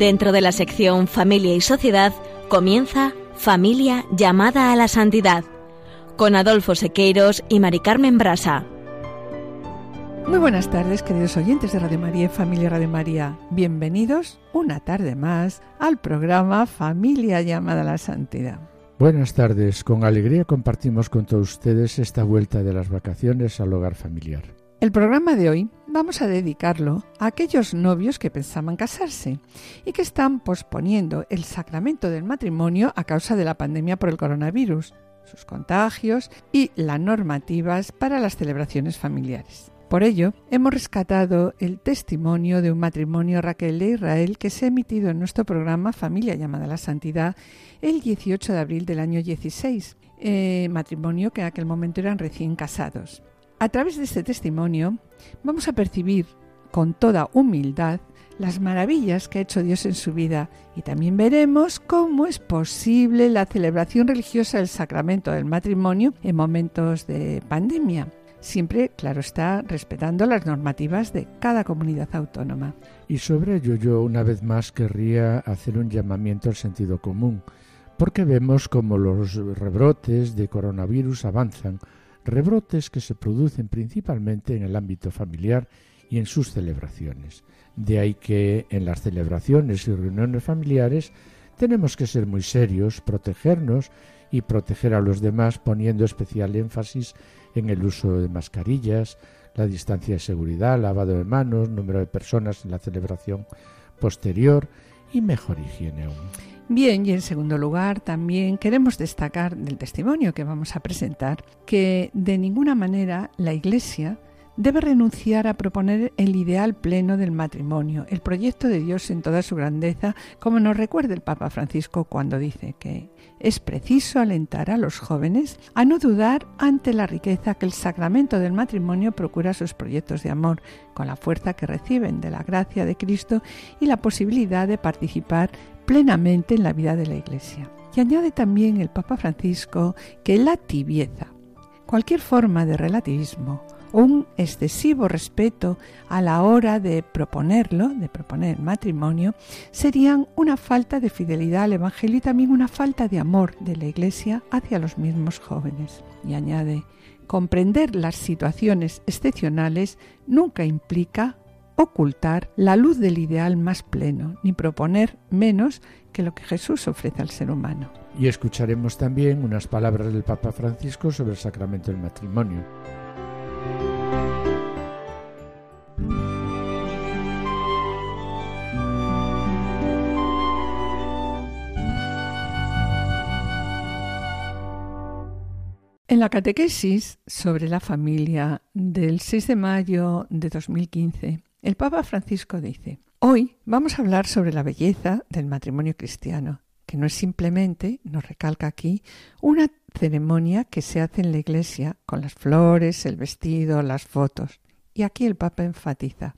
Dentro de la sección Familia y Sociedad comienza Familia llamada a la santidad con Adolfo Sequeiros y Mari Carmen Brasa. Muy buenas tardes, queridos oyentes de Radio María y Familia Radio María. Bienvenidos una tarde más al programa Familia llamada a la Santidad. Buenas tardes, con alegría compartimos con todos ustedes esta vuelta de las vacaciones al hogar familiar. El programa de hoy vamos a dedicarlo a aquellos novios que pensaban casarse y que están posponiendo el sacramento del matrimonio a causa de la pandemia por el coronavirus, sus contagios y las normativas para las celebraciones familiares. Por ello, hemos rescatado el testimonio de un matrimonio Raquel de Israel que se ha emitido en nuestro programa Familia llamada a la Santidad el 18 de abril del año 16, eh, matrimonio que en aquel momento eran recién casados. A través de este testimonio vamos a percibir con toda humildad las maravillas que ha hecho Dios en su vida y también veremos cómo es posible la celebración religiosa del sacramento del matrimonio en momentos de pandemia siempre, claro está, respetando las normativas de cada comunidad autónoma. Y sobre ello yo una vez más querría hacer un llamamiento al sentido común, porque vemos como los rebrotes de coronavirus avanzan, rebrotes que se producen principalmente en el ámbito familiar y en sus celebraciones. De ahí que en las celebraciones y reuniones familiares tenemos que ser muy serios, protegernos y proteger a los demás poniendo especial énfasis en el uso de mascarillas, la distancia de seguridad, lavado de manos, número de personas en la celebración posterior y mejor higiene aún. Bien, y en segundo lugar, también queremos destacar del testimonio que vamos a presentar que de ninguna manera la Iglesia debe renunciar a proponer el ideal pleno del matrimonio, el proyecto de Dios en toda su grandeza, como nos recuerda el Papa Francisco cuando dice que es preciso alentar a los jóvenes a no dudar ante la riqueza que el sacramento del matrimonio procura sus proyectos de amor, con la fuerza que reciben de la gracia de Cristo y la posibilidad de participar plenamente en la vida de la Iglesia. Y añade también el Papa Francisco que la tibieza, cualquier forma de relativismo, un excesivo respeto a la hora de proponerlo, de proponer matrimonio, serían una falta de fidelidad al Evangelio y también una falta de amor de la Iglesia hacia los mismos jóvenes. Y añade, comprender las situaciones excepcionales nunca implica ocultar la luz del ideal más pleno, ni proponer menos que lo que Jesús ofrece al ser humano. Y escucharemos también unas palabras del Papa Francisco sobre el sacramento del matrimonio. En la catequesis sobre la familia del 6 de mayo de 2015, el Papa Francisco dice, hoy vamos a hablar sobre la belleza del matrimonio cristiano, que no es simplemente, nos recalca aquí, una ceremonia que se hace en la iglesia con las flores, el vestido, las fotos. Y aquí el Papa enfatiza,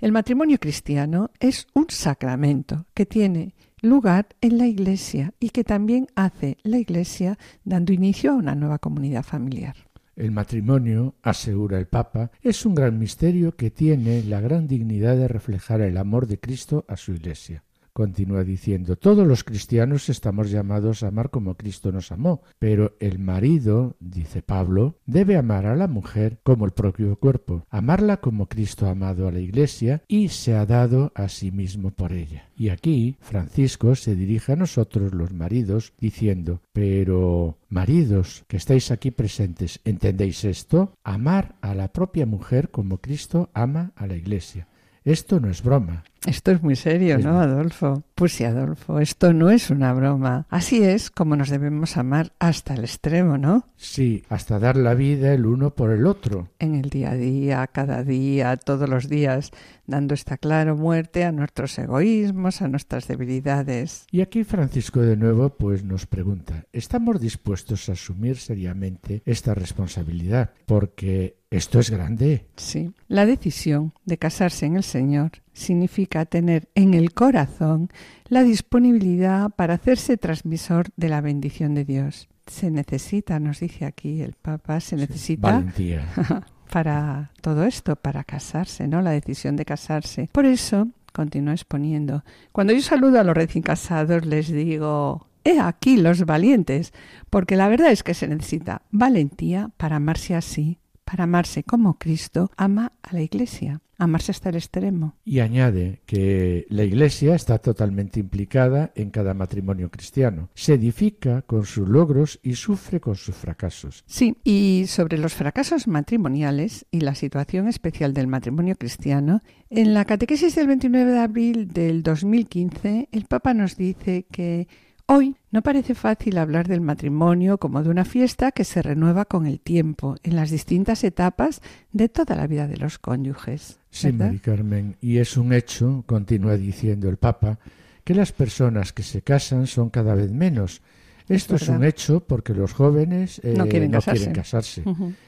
el matrimonio cristiano es un sacramento que tiene lugar en la Iglesia y que también hace la Iglesia dando inicio a una nueva comunidad familiar. El matrimonio, asegura el Papa, es un gran misterio que tiene la gran dignidad de reflejar el amor de Cristo a su Iglesia. Continúa diciendo, todos los cristianos estamos llamados a amar como Cristo nos amó, pero el marido, dice Pablo, debe amar a la mujer como el propio cuerpo, amarla como Cristo ha amado a la Iglesia y se ha dado a sí mismo por ella. Y aquí Francisco se dirige a nosotros los maridos diciendo, pero maridos que estáis aquí presentes, ¿entendéis esto? Amar a la propia mujer como Cristo ama a la Iglesia. Esto no es broma. Esto es muy serio, ¿no, Adolfo? Pues sí, Adolfo, esto no es una broma. Así es como nos debemos amar hasta el extremo, ¿no? Sí, hasta dar la vida el uno por el otro. En el día a día, cada día, todos los días, dando esta claro muerte a nuestros egoísmos, a nuestras debilidades. Y aquí Francisco de nuevo pues nos pregunta, ¿estamos dispuestos a asumir seriamente esta responsabilidad? Porque esto es grande. Sí, la decisión de casarse en el Señor significa tener en el corazón la disponibilidad para hacerse transmisor de la bendición de Dios. Se necesita, nos dice aquí el Papa, se necesita para todo esto, para casarse, ¿no? La decisión de casarse. Por eso, continúa exponiendo. Cuando yo saludo a los recién casados les digo, he aquí los valientes, porque la verdad es que se necesita valentía para amarse así, para amarse como Cristo ama a la Iglesia, amarse hasta el extremo. Y añade que la Iglesia está totalmente implicada en cada matrimonio cristiano. Se edifica con sus logros y sufre con sus fracasos. Sí, y sobre los fracasos matrimoniales y la situación especial del matrimonio cristiano, en la catequesis del 29 de abril del 2015, el Papa nos dice que Hoy no parece fácil hablar del matrimonio como de una fiesta que se renueva con el tiempo, en las distintas etapas de toda la vida de los cónyuges. Sí, Mari Carmen, y es un hecho, continúa diciendo el Papa, que las personas que se casan son cada vez menos. Esto es, un hecho porque los jóvenes no, quieren, casarse.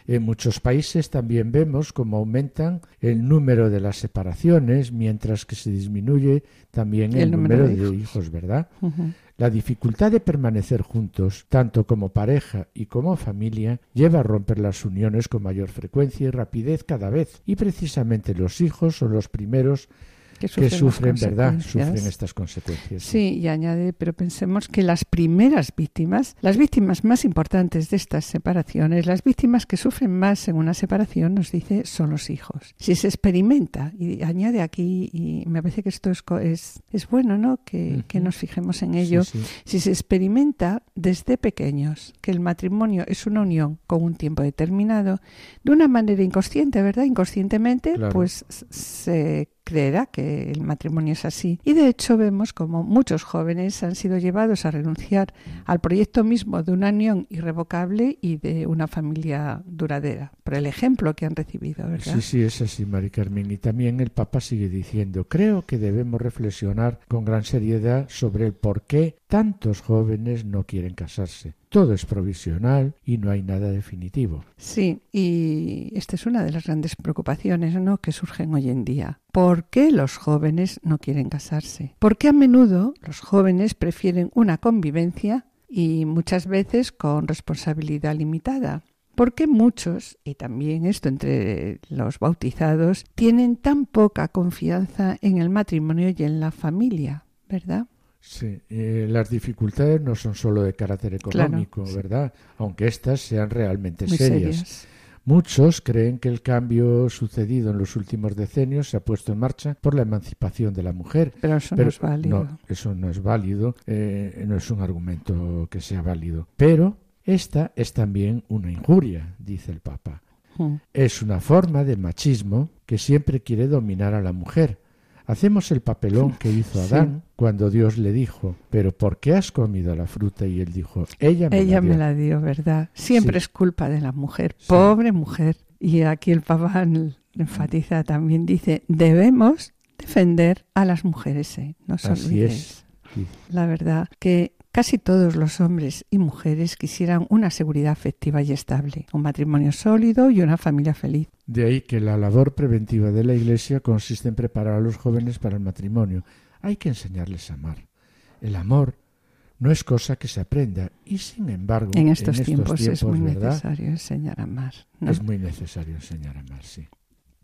En muchos países también vemos cómo aumentan el número de las separaciones, mientras que se disminuye también el, número, de, hijos. ¿verdad? La dificultad de permanecer juntos, tanto como pareja y como familia, lleva a romper las uniones con mayor frecuencia y rapidez cada vez, y precisamente los hijos son los primeros que sufren, ¿verdad? Sufren estas consecuencias. Sí, y añade, pero pensemos que las primeras víctimas, las víctimas más importantes de estas separaciones, las víctimas que sufren más en una separación, nos dice, son los hijos. Si se experimenta, y añade aquí, y me parece que esto es, es, es bueno, ¿no? Que, que, nos fijemos en ello. Si se experimenta desde pequeños que el matrimonio es una unión con un tiempo determinado, de una manera inconsciente, ¿verdad? Inconscientemente, pues se creerá que el matrimonio es así. Y de hecho vemos como muchos jóvenes han sido llevados a renunciar al proyecto mismo de una unión irrevocable y de una familia duradera, por el ejemplo que han recibido, ¿verdad? Sí, sí, es así, Mari Carmen. Y también el Papa sigue diciendo, creo que debemos reflexionar con gran seriedad sobre el por qué tantos jóvenes no quieren casarse. Todo es provisional y no hay nada definitivo. Sí, y esta es una de las grandes preocupaciones ¿no? que surgen hoy en día. ¿Por qué los jóvenes no quieren casarse? Porque a menudo los jóvenes prefieren una convivencia y muchas veces con responsabilidad limitada. Porque muchos, y también esto entre los bautizados, tienen tan poca confianza en el matrimonio y en la familia, ¿verdad? Sí, eh, las dificultades no son solo de carácter económico, ¿verdad? Aunque éstas sean realmente serias. Muchos creen que el cambio sucedido en los últimos decenios se ha puesto en marcha por la emancipación de la mujer. Pero eso no es válido. No, eso no es válido, eh, no es un argumento que sea válido. Pero esta es también una injuria, dice el Papa. Hmm. Es una forma de machismo que siempre quiere dominar a la mujer Hacemos el papelón que hizo Adán cuando Dios le dijo, pero ¿por qué has comido la fruta? Y él dijo, ella me ella la dio. me la dio, ¿verdad? Siempre es culpa de la mujer, pobre mujer. Y aquí el Papa enfatiza también, dice, debemos defender a las mujeres, ¿eh? no se Así es. La verdad que Casi todos los hombres y mujeres quisieran una seguridad afectiva y estable, un matrimonio sólido y una familia feliz. De ahí que la labor preventiva de la Iglesia consiste en preparar a los jóvenes para el matrimonio. Hay que enseñarles a amar. El amor no es cosa que se aprenda y sin embargo en estos, tiempos, es muy necesario enseñar a amar. Es muy necesario enseñar a amar, sí.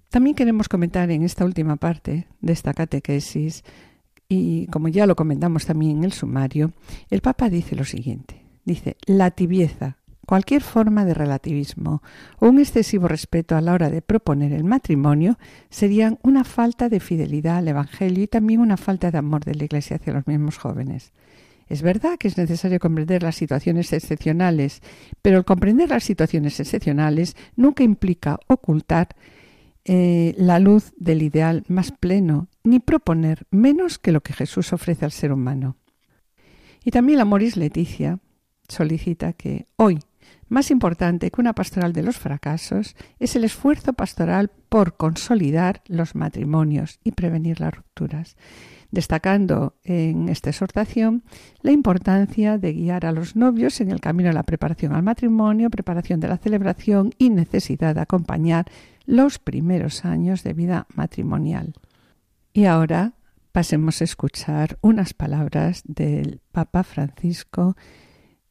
También queremos comentar en esta última parte de esta catequesis y como ya lo comentamos también en el sumario, el Papa dice lo siguiente. Dice, la tibieza, cualquier forma de relativismo o un excesivo respeto a la hora de proponer el matrimonio serían una falta de fidelidad al Evangelio y también una falta de amor de la Iglesia hacia los mismos jóvenes. Es verdad que es necesario comprender las situaciones excepcionales, pero el comprender las situaciones excepcionales nunca implica ocultar eh, la luz del ideal más pleno, ni proponer menos que lo que Jesús ofrece al ser humano. Y también la Moris Leticia solicita que hoy, más importante que una pastoral de los fracasos, es el esfuerzo pastoral por consolidar los matrimonios y prevenir las rupturas, destacando en esta exhortación la importancia de guiar a los novios en el camino a la preparación al matrimonio, preparación de la celebración y necesidad de acompañar los primeros años de vida matrimonial. Y ahora pasemos a escuchar unas palabras del Papa Francisco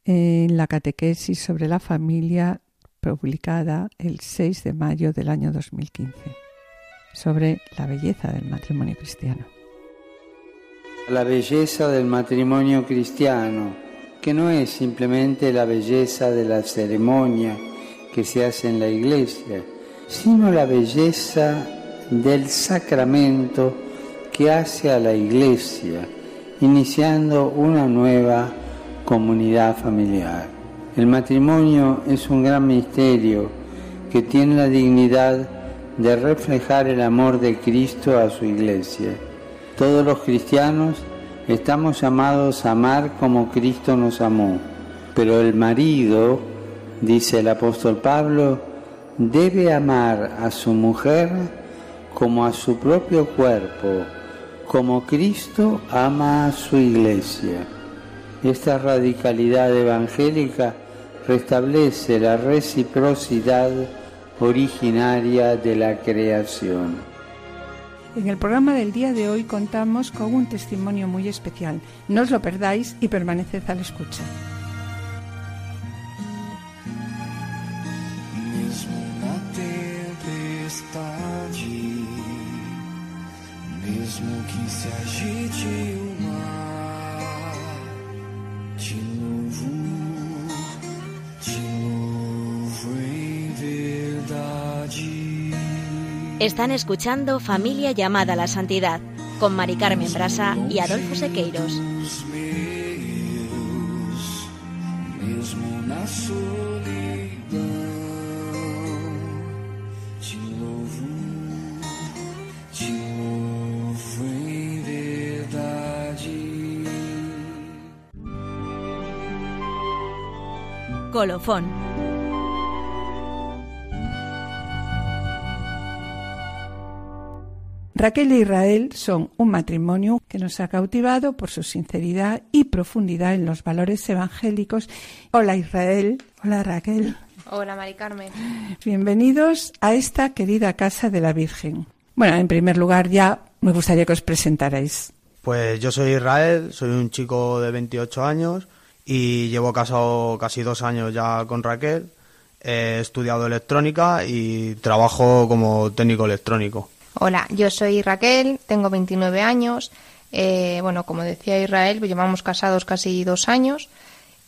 en la catequesis sobre la familia publicada el 6 de mayo del año 2015, sobre la belleza del matrimonio cristiano. la belleza del matrimonio cristiano, que no es simplemente la belleza de la ceremonia que se hace en la iglesia, sino la belleza del sacramento que hace a la iglesia, iniciando una nueva comunidad familiar. El matrimonio es un gran misterio que tiene la dignidad de reflejar el amor de Cristo a su iglesia. Todos los cristianos estamos llamados a amar como Cristo nos amó, pero el marido, dice el apóstol Pablo, debe amar a su mujer como a su propio cuerpo, como Cristo ama a su iglesia. Esta radicalidad evangélica restablece la reciprocidad originaria de la creación. En el programa del día de hoy contamos con un testimonio muy especial. No os lo perdáis y permaneced a la escucha. Están escuchando Familia llamada a la Santidad con Mari Carmen Brasa y Adolfo Sequeiros. Colofón. Raquel e Israel son un matrimonio que nos ha cautivado por su sinceridad y profundidad en los valores evangélicos. Hola Israel, hola Raquel, Hola, Mari Carmen. bienvenidos a esta querida casa de la Virgen. Bueno, en primer lugar ya me gustaría que os presentarais. Pues yo soy Israel, soy un chico de 28 años y llevo casado casi dos años ya con Raquel. He estudiado electrónica y trabajo como técnico electrónico. Hola, yo soy Raquel, tengo 29 años. Eh, bueno, como decía Israel, pues llevamos casados casi dos años.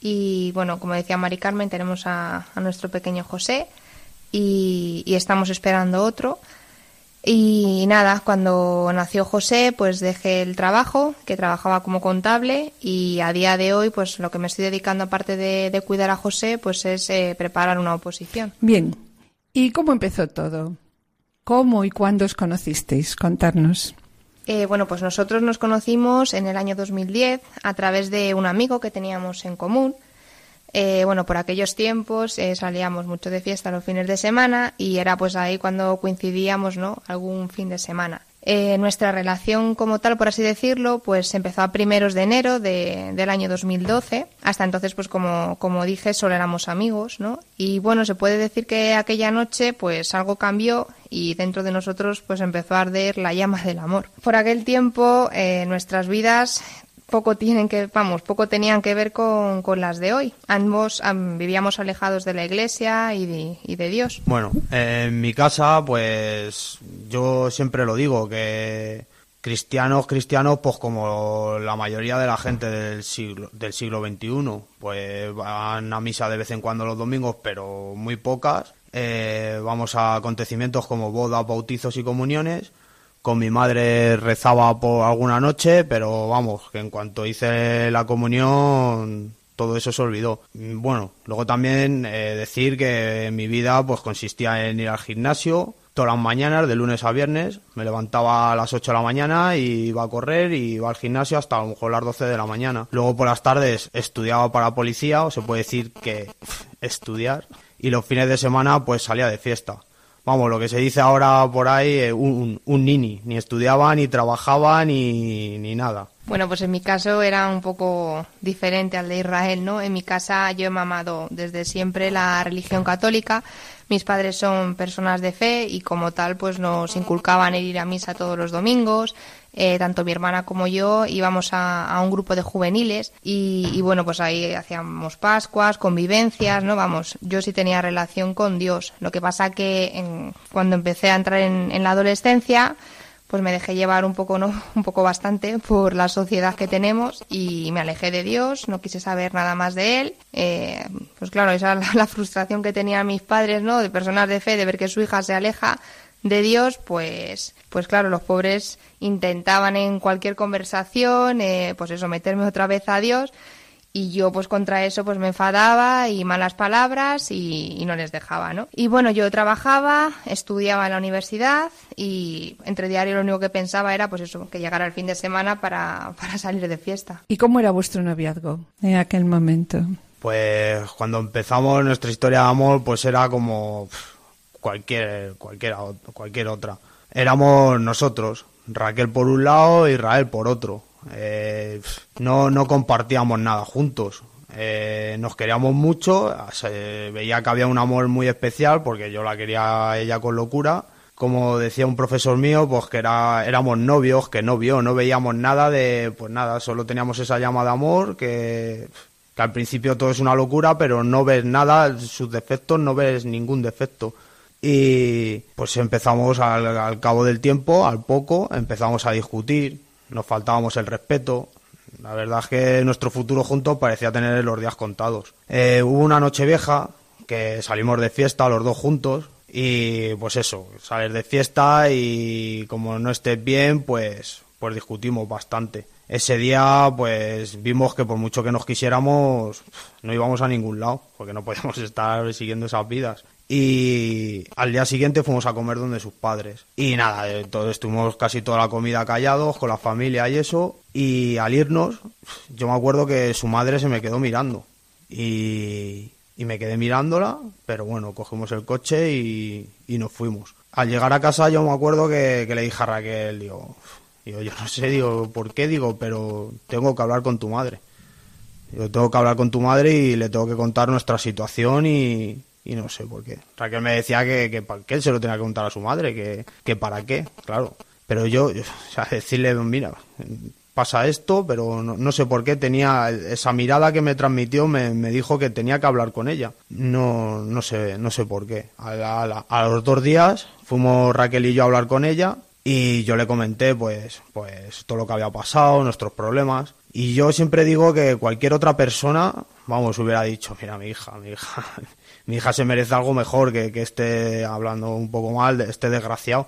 Y bueno, como decía Mari Carmen, tenemos a, a nuestro pequeño José y, y estamos esperando otro. Y nada, cuando nació José, pues dejé el trabajo, que trabajaba como contable, y a día de hoy, pues lo que me estoy dedicando, aparte de, de cuidar a José, pues es eh, preparar una oposición. Bien, ¿y cómo empezó todo? ¿Cómo y cuándo os conocisteis? Contarnos. Eh, bueno, pues nosotros nos conocimos en el año 2010 a través de un amigo que teníamos en común. Eh, bueno, por aquellos tiempos eh, salíamos mucho de fiesta los fines de semana y era pues ahí cuando coincidíamos, ¿no? Algún fin de semana. Eh, nuestra relación como tal, por así decirlo, pues empezó a primeros de enero de- del año 2012. Hasta entonces, pues como, como dije, solo éramos amigos, ¿no? Y bueno, se puede decir que aquella noche, pues algo cambió y dentro de nosotros, pues empezó a arder la llama del amor. Por aquel tiempo, eh, nuestras vidas poco tienen que, vamos, poco tenían que ver con, con las de hoy. Ambos am, vivíamos alejados de la iglesia y de, y de Dios. Bueno, en mi casa, pues yo siempre lo digo, que cristianos, cristianos, pues como la mayoría de la gente del siglo, del siglo XXI, pues van a misa de vez en cuando los domingos, pero muy pocas. Eh, vamos a acontecimientos como bodas, bautizos y comuniones. Con mi madre rezaba por alguna noche, pero vamos, que en cuanto hice la comunión, todo eso se olvidó. Bueno, luego también eh, decir que mi vida pues consistía en ir al gimnasio todas las mañanas, de lunes a viernes. Me levantaba a las 8 de la mañana y iba a correr y iba al gimnasio hasta a lo mejor las 12 de la mañana. Luego por las tardes estudiaba para policía, o se puede decir que estudiar. Y los fines de semana pues salía de fiesta. Vamos, lo que se dice ahora por ahí, eh, un, un, nini. Ni estudiaba, ni trabajaba, ni, ni nada. Bueno, pues en mi caso era un poco diferente al de Israel, ¿no? En mi casa yo he mamado desde siempre la religión católica. Mis padres son personas de fe y como tal pues nos inculcaban ir a misa todos los domingos. Eh, tanto mi hermana como yo íbamos a, un grupo de juveniles y, bueno, pues ahí hacíamos Pascuas, convivencias, ¿no? Vamos, yo sí tenía relación con Dios. Lo que pasa que en- cuando empecé a entrar en, en la adolescencia, pues me dejé llevar un poco, no, un poco bastante por la sociedad que tenemos y me alejé de Dios, no quise saber nada más de él. Eh, pues claro, esa es la, la frustración que tenían mis padres, ¿no? De personas de fe, de ver que su hija se aleja de Dios, pues, pues claro, los pobres intentaban en cualquier conversación, eh, pues eso, meterme otra vez a Dios y yo pues contra eso pues me enfadaba y malas palabras y, y, no les dejaba, ¿no? Y bueno, yo trabajaba, estudiaba en la universidad y entre diario lo único que pensaba era pues eso, que llegara el fin de semana para, para salir de fiesta. ¿Y cómo era vuestro noviazgo en aquel momento? Pues cuando empezamos nuestra historia de amor pues era como cualquier, cualquier, cualquier otra. Éramos nosotros, Raquel por un lado y Israel por otro eh, no, no compartíamos nada juntos. Eh, nos queríamos mucho, se veía que había un amor muy especial porque yo la quería a ella con locura. Como decía un profesor mío, pues que era, éramos novios, que no vio, no veíamos nada de, pues nada, solo teníamos esa llama de amor que, al principio todo es una locura, pero no ves nada, sus defectos, no ves ningún defecto. Y pues empezamos al cabo del tiempo, al poco, empezamos a discutir, nos faltábamos el respeto. La verdad es que nuestro futuro juntos parecía tener los días contados. Eh, hubo una noche vieja que salimos de fiesta los dos juntos y pues eso, sales de fiesta y como no estés bien, pues, pues discutimos bastante. Ese día pues vimos que por mucho que nos quisiéramos no íbamos a ningún lado porque no podíamos estar siguiendo esas vidas y al día siguiente fuimos a comer donde sus padres. Y nada, entonces estuvimos casi toda la comida callados con la familia y eso. Y al irnos, yo me acuerdo que su madre se me quedó mirando. Y, y me quedé mirándola, pero bueno, cogimos el coche y, y, nos fuimos. Al llegar a casa yo me acuerdo que, le dije a Raquel, digo, digo, yo no sé, digo, ¿por qué? Digo, pero tengo que hablar con tu madre. Yo tengo que hablar con tu madre y le tengo que contar nuestra situación y, y no sé por qué. Raquel me decía que, que, se lo tenía que contar a su madre, que, que para qué, claro. Pero yo, o sea, decirle, mira, pasa esto, pero no, no, sé por qué tenía esa mirada que me transmitió, me, me, dijo que tenía que hablar con ella. No, no sé, no sé por qué. A, los dos días fuimos Raquel y yo a hablar con ella y yo le comenté, pues, pues todo lo que había pasado, nuestros problemas. Y yo siempre digo que cualquier otra persona, vamos, hubiera dicho, mira, mi hija, mi hija, mi hija se merece algo mejor que, que esté hablando un poco mal de este desgraciado.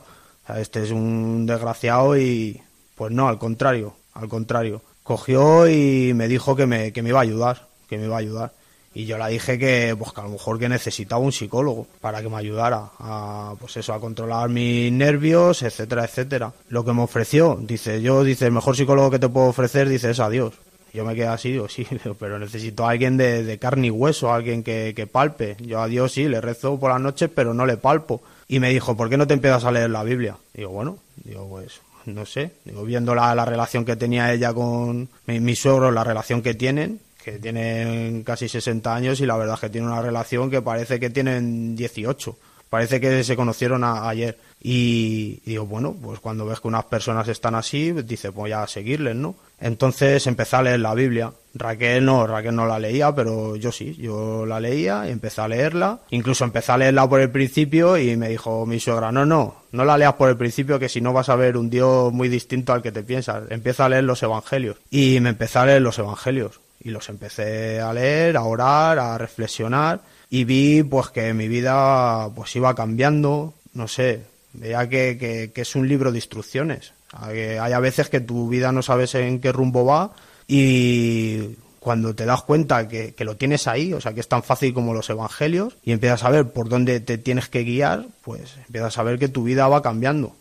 Este es un desgraciado y pues no, al contrario, al contrario. Cogió y me dijo que me, que me iba a ayudar, que me iba a ayudar. Y yo le dije que, pues, que a lo mejor que necesitaba un psicólogo para que me ayudara a, pues eso, a controlar mis nervios, etcétera, etcétera. Lo que me ofreció, dice, yo, dice, el mejor psicólogo que te puedo ofrecer, dice, es a Dios. Yo me quedé así, digo, sí, pero necesito a alguien de, carne y hueso, alguien que, palpe. Yo a Dios sí, le rezo por las noches, pero no le palpo. Y me dijo, ¿por qué no te empiezas a leer la Biblia? Digo, bueno, digo, pues, no sé. Digo, viendo la, la relación que tenía ella con mi, mi suegro, la relación que tienen, que tienen casi 60 años y la verdad es que tienen una relación que parece que tienen 18. Parece que se conocieron a, ayer. Y, digo, bueno, pues cuando ves que unas personas están así, dice, pues ya a seguirles, ¿no? Entonces empecé a leer la Biblia. Raquel no, Raquel no la leía, pero yo sí, yo la leía y empecé a leerla. Incluso empecé a leerla por el principio y me dijo mi suegra, no, no, no la leas por el principio que si no vas a ver un Dios muy distinto al que te piensas. Empieza a leer los evangelios. Y me empecé a leer los evangelios. Y los empecé a leer, a orar, a reflexionar. Y vi pues que mi vida pues iba cambiando, no sé, veía que, que, que es un libro de instrucciones. Hay a veces que tu vida no sabes en qué rumbo va y cuando te das cuenta que, que, lo tienes ahí, o sea, que es tan fácil como los evangelios, y empiezas a ver por dónde te tienes que guiar, pues empiezas a ver que tu vida va cambiando,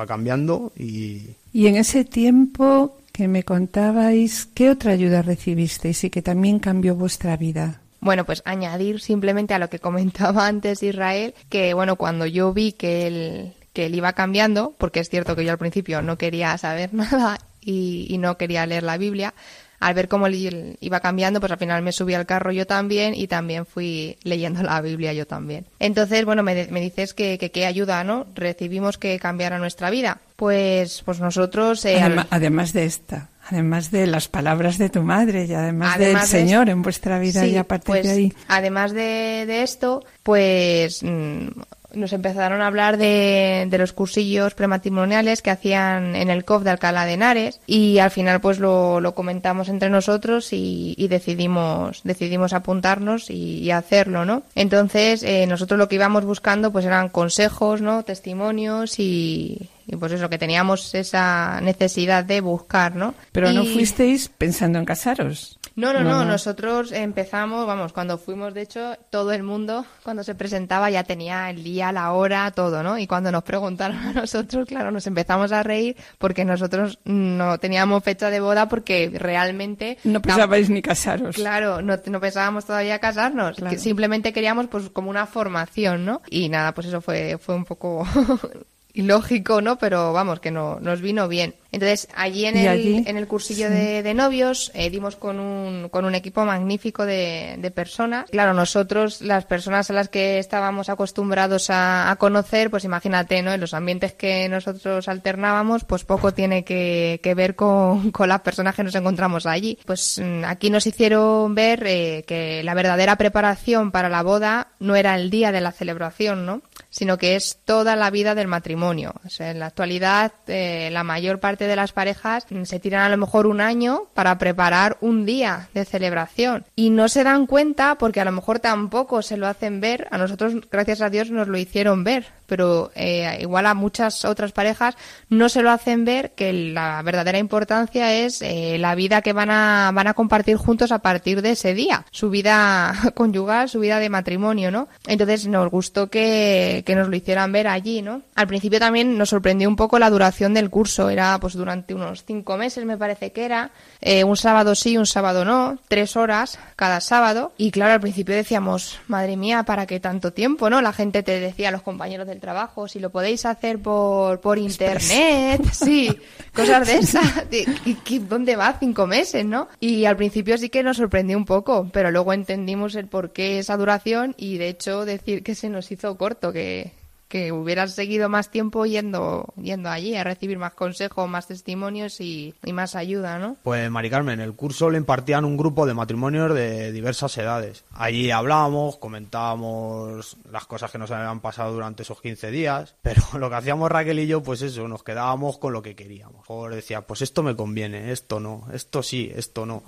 va cambiando y... Y en ese tiempo que me contabais, ¿qué otra ayuda recibisteis y que también cambió vuestra vida? Bueno, pues añadir simplemente a lo que comentaba antes Israel, que bueno, cuando yo vi que él, que él iba cambiando, porque es cierto que yo al principio no quería saber nada y, y no quería leer la Biblia, al ver cómo él iba cambiando, pues al final me subí al carro yo también y también fui leyendo la Biblia yo también. Entonces, bueno, me, me dices que qué ayuda, ¿no? Recibimos que cambiara nuestra vida. Pues, pues nosotros... Eh, además, al... además, de esta, además de las palabras de tu madre y además, además del de Señor en vuestra vida sí, y a partir pues, de ahí. Además de, de esto, pues... Mmm, nos empezaron a hablar de, de los cursillos prematrimoniales que hacían en el COF de Alcalá de Henares y al final pues lo, lo comentamos entre nosotros y, y decidimos decidimos apuntarnos y, y hacerlo, ¿no? Entonces eh, nosotros lo que íbamos buscando pues eran consejos, ¿no? Testimonios y, y pues eso, que teníamos esa necesidad de buscar, ¿no? Pero no fuisteis pensando en casaros. No, no, No, no, no. nosotros empezamos, vamos, cuando fuimos, de hecho, todo el mundo, cuando se presentaba, ya tenía el día, la hora, todo, ¿no? Y cuando nos preguntaron a nosotros, claro, nos empezamos a reír porque nosotros no teníamos fecha de boda porque realmente... No pensabais ni casaros. Claro, no, no pensábamos todavía casarnos, Claro. que simplemente queríamos pues como una formación, ¿no? Y nada, pues eso fue, fue un poco ilógico, ¿no? Pero vamos, que no, nos vino bien. Entonces, allí en el, allí, en el cursillo de, de novios eh, dimos con un, con un equipo magnífico de, de personas. Claro, nosotros, las personas a las que estábamos acostumbrados a, a conocer, pues imagínate, ¿no? En los ambientes que nosotros alternábamos, pues poco tiene que, que ver con, con las personas que nos encontramos allí. Pues mm, aquí nos hicieron ver eh, que la verdadera preparación para la boda no era el día de la celebración, ¿no? sino que es toda la vida del matrimonio. O sea, en la actualidad, eh, la mayor parte de las parejas mm, se tiran a lo mejor un año para preparar un día de celebración y no se dan cuenta porque a lo mejor tampoco se lo hacen ver. A nosotros, gracias a Dios, nos lo hicieron ver, pero eh, igual a muchas otras parejas no se lo hacen ver que la verdadera importancia es eh, la vida que van a, van a compartir juntos a partir de ese día, su vida conyugal, su vida de matrimonio, ¿no? Entonces nos gustó que, que nos lo hicieran ver allí, ¿no? Al principio también nos sorprendió un poco la duración del curso, era pues durante unos cinco meses me parece que era, eh, un sábado sí, un sábado no, tres horas cada sábado, y claro, al principio decíamos, madre mía, ¿para qué tanto tiempo, no? La gente te decía, los compañeros del trabajo, si lo podéis hacer por, por internet, sí, cosas de esas, de- ¿y- y ¿dónde va cinco meses, no? Y al principio sí que nos sorprendió un poco, pero luego entendimos el por qué esa duración y de hecho decir que se nos hizo corto, que, que hubieras seguido más tiempo yendo, yendo allí a recibir más consejos, más testimonios y, más ayuda, ¿no? Pues Mari Carmen, el curso le impartían un grupo de matrimonios de diversas edades. Allí hablábamos, comentábamos las cosas que nos habían pasado durante esos 15 días, pero lo que hacíamos Raquel y yo, pues eso, nos quedábamos con lo que queríamos. O decía, pues esto me conviene, esto no, esto sí, esto no.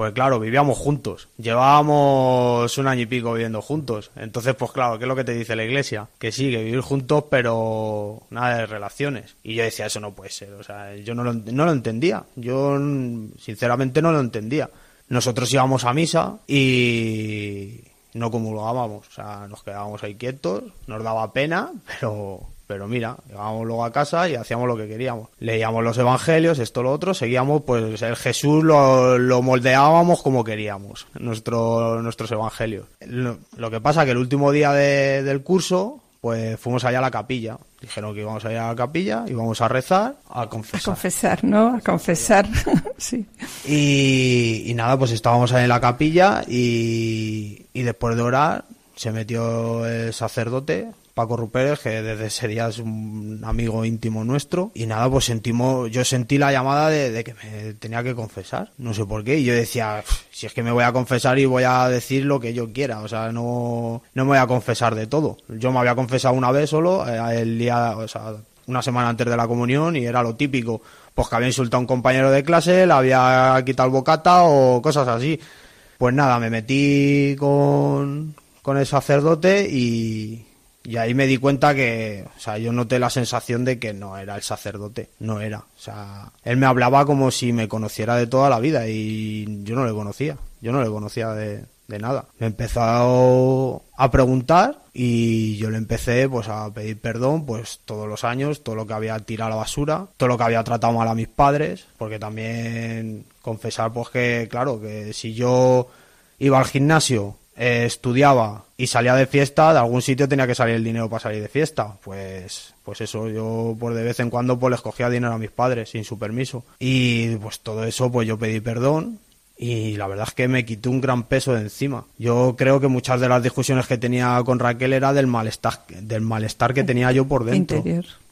Pues claro, vivíamos juntos. Llevábamos un año y pico viviendo juntos. Entonces, pues claro, ¿qué es lo que te dice la iglesia? Que sí, que vivir juntos, pero nada de relaciones. Y yo decía, eso no puede ser. O sea, yo no lo, entendía. Yo, sinceramente, no lo entendía. Nosotros íbamos a misa y no comulgábamos. O sea, nos quedábamos ahí quietos, nos daba pena, pero pero mira, llegábamos luego a casa y hacíamos lo que queríamos. Leíamos los evangelios, esto, lo otro, seguíamos, pues el Jesús lo, lo moldeábamos como queríamos, nuestro, nuestros evangelios. Lo, lo que pasa que el último día de- del curso, pues fuimos allá a la capilla. Dijeron que íbamos a ir a la capilla, íbamos a rezar, a A confesar. confesar, ¿no? A confesar. sí. Y, y nada, pues estábamos ahí en la capilla y, y después de orar se metió el sacerdote, Paco Ruperes, que desde ese día es un amigo íntimo nuestro. Y nada, pues sentimos, yo sentí la llamada de, de que me tenía que confesar. No sé por qué. Y yo decía, "Pf, si es que me voy a confesar y voy a decir lo que yo quiera. O sea, no, no me voy a confesar de todo. Yo me había confesado una vez solo, eh, el día, o sea, una semana antes de la comunión y era lo típico, pues que había insultado a un compañero de clase, le había quitado el bocata o cosas así. Pues nada, me metí con, con el sacerdote y, y ahí me di cuenta que, o sea, yo noté la sensación de que no era el sacerdote, no era. O sea, él me hablaba como si me conociera de toda la vida y yo no le conocía, yo no le conocía de, de nada. Me empezó a preguntar y yo le empecé pues a pedir perdón pues todos los años, todo lo que había tirado a la basura, todo lo que había tratado mal a mis padres, porque también confesar pues que claro, que si yo iba al gimnasio, eh, estudiaba y salía de fiesta, de algún sitio tenía que salir el dinero para salir de fiesta. Pues, pues eso, yo pues de vez en cuando pues les cogía dinero a mis padres sin su permiso. Y pues todo eso pues yo pedí perdón y la verdad es que me quité un gran peso de encima. Yo creo que muchas de las discusiones que tenía con Raquel era del malestar, del malestar que tenía yo por dentro.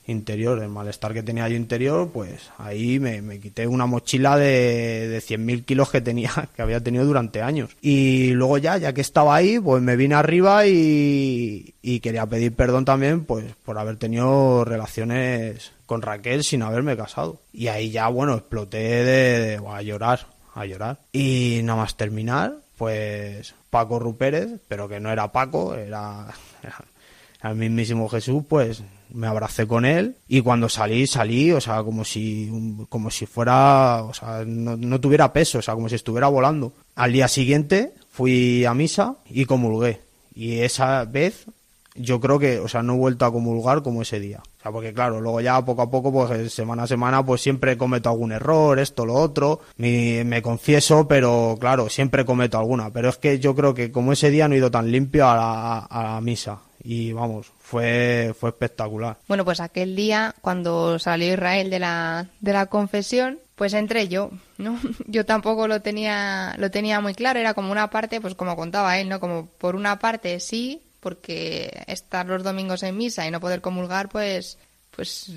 Interior, el malestar que tenía yo interior, pues ahí me, me quité una mochila de, de 100.000 kilos que tenía, que había tenido durante años. Y luego ya, ya que estaba ahí, pues me vine arriba y, y quería pedir perdón también, pues por haber tenido relaciones con Raquel sin haberme casado. Y ahí ya, bueno, exploté de, a llorar, a llorar. Y nada más terminar, pues Paco Rupérez, pero que no era Paco, era al mismísimo Jesús, pues me abracé con él y cuando salí, salí, o sea, como si, como si fuera, o sea, no, no tuviera peso, o sea, como si estuviera volando. Al día siguiente fui a misa y comulgué. Y esa vez yo creo que, o sea, no he vuelto a comulgar como ese día. O sea, porque claro, luego ya poco a poco, pues semana a semana, pues siempre cometo algún error, esto, lo otro. Me, me confieso, pero claro, siempre cometo alguna. Pero es que yo creo que como ese día no he ido tan limpio a la misa. Y vamos, fue, fue espectacular. Bueno, pues aquel día, cuando salió Israel de la, de la confesión, pues entré yo, ¿no? Yo tampoco lo tenía, lo tenía muy claro, era como una parte, pues como contaba él, ¿no? Como por una parte sí, porque estar los domingos en misa y no poder comulgar, pues, pues,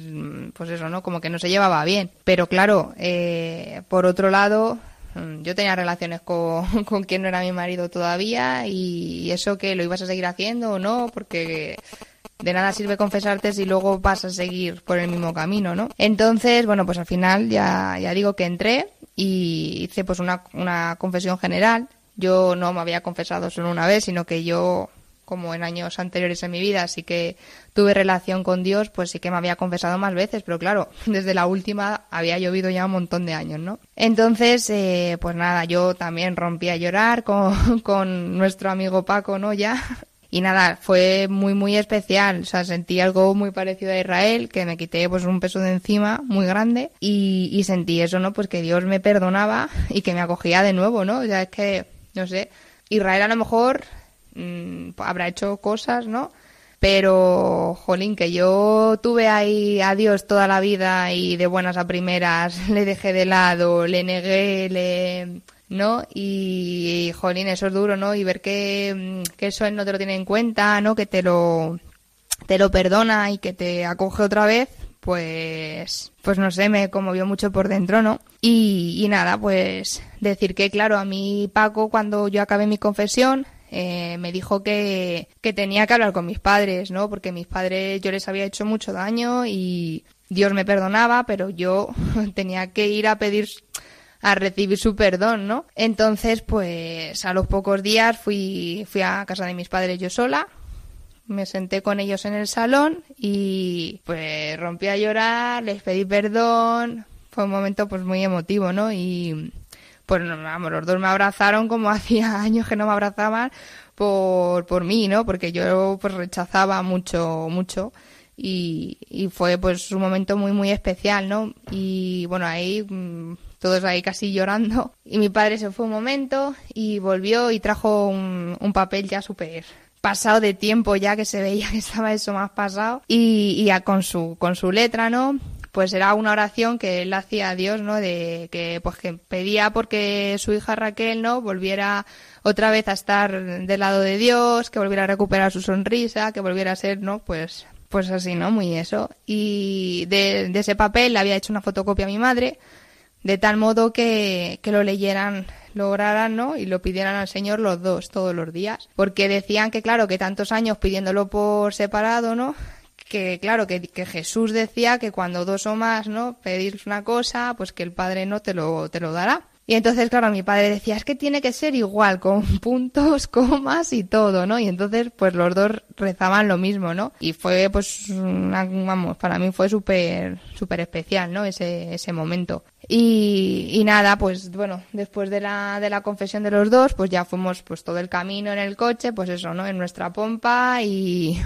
pues eso, ¿no? Como que no se llevaba bien. Pero claro, eh, por otro lado, yo tenía relaciones con, con quien no era mi marido todavía y eso que lo ibas a seguir haciendo o no, porque de nada sirve confesarte si luego vas a seguir por el mismo camino, ¿no? Entonces, bueno, pues al final ya, ya digo que entré y hice pues una, una confesión general. Yo no me había confesado solo una vez, sino que yo, como en años anteriores en mi vida, sí que tuve relación con Dios, pues sí que me había confesado más veces, pero claro, desde la última había llovido ya un montón de años, ¿no? Entonces, eh, pues nada, yo también rompí a llorar con, con nuestro amigo Paco, ¿no? Ya. Y nada, fue muy, muy especial. O sea, sentí algo muy parecido a Israel, que me quité pues un peso de encima muy grande y, y sentí eso, ¿no? Pues que Dios me perdonaba y que me acogía de nuevo, ¿no? O sea, es que, no sé, Israel a lo mejor mm, habrá hecho cosas, ¿no? Pero, jolín, que yo tuve ahí a Dios toda la vida y de buenas a primeras le dejé de lado, le negué, le... ¿no? Y, y, jolín, eso es duro, ¿no? Y ver que, mm, que eso él no te lo tiene en cuenta, ¿no? Que te lo, te lo perdona y que te acoge otra vez, pues, pues no sé, me conmovió mucho por dentro, ¿no? Y, y nada, pues decir que, claro, a mí Paco, cuando yo acabé mi confesión, eh, me dijo que, que tenía que hablar con mis padres, ¿no? Porque mis padres yo les había hecho mucho daño y Dios me perdonaba, pero yo tenía que ir a pedir a recibir su perdón, ¿no? Entonces, pues a los pocos días fui, fui a casa de mis padres yo sola, me senté con ellos en el salón y pues rompí a llorar, les pedí perdón, fue un momento pues muy emotivo, ¿no? Y pues vamos, los dos me abrazaron como hacía años que no me abrazaban por, por mí, ¿no? Porque yo pues rechazaba mucho, mucho y, y fue pues un momento muy, muy especial, ¿no? Y bueno, ahí mm, todos ahí casi llorando. Y mi padre se fue un momento y volvió y trajo un, un papel ya súper pasado de tiempo ya que se veía que estaba eso más pasado y, y con su con su letra no pues era una oración que él hacía a Dios no de que pues que pedía porque su hija Raquel no volviera otra vez a estar del lado de Dios que volviera a recuperar su sonrisa que volviera a ser no pues pues así no muy eso y de, de ese papel le había hecho una fotocopia a mi madre de tal modo que, que lo leyeran, lograran, ¿no? Y lo pidieran al Señor los dos, todos los días. Porque decían que, claro, que tantos años pidiéndolo por separado, ¿no? Que, claro, que, Jesús decía que cuando dos o más, ¿no? Pedís una cosa, pues que el Padre no te lo, te lo dará. Y entonces, claro, mi padre decía, es que tiene que ser igual, con puntos, comas y todo, ¿no? Y entonces, pues los dos rezaban lo mismo, ¿no? Y fue, pues, vamos, para mí fue súper, súper especial, ¿no? Ese, ese momento. Y, y nada, pues, bueno, después de la, de la confesión de los dos, pues ya fuimos, pues, todo el camino en el coche, pues eso, ¿no? En nuestra pompa y,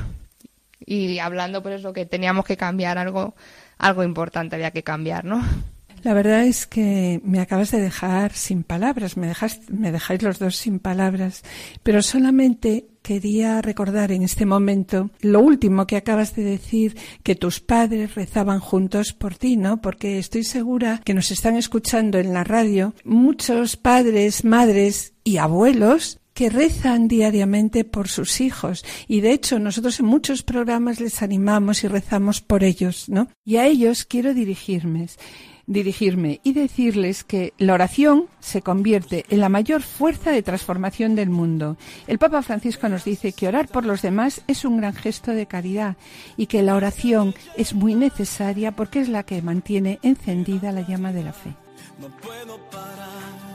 y hablando, pues eso, que teníamos que cambiar algo, algo importante había que cambiar, ¿no? La verdad es que me acabas de dejar sin palabras, me, dejas, me dejáis los dos sin palabras, pero solamente quería recordar en este momento lo último que acabas de decir, que tus padres rezaban juntos por ti, ¿no? Porque estoy segura que nos están escuchando en la radio muchos padres, madres y abuelos que rezan diariamente por sus hijos y de hecho nosotros en muchos programas les animamos y rezamos por ellos, ¿no? Y a ellos quiero dirigirme dirigirme y decirles que la oración se convierte en la mayor fuerza de transformación del mundo. El Papa Francisco nos dice que orar por los demás es un gran gesto de caridad y que la oración es muy necesaria porque es la que mantiene encendida la llama de la fe. No puedo parar.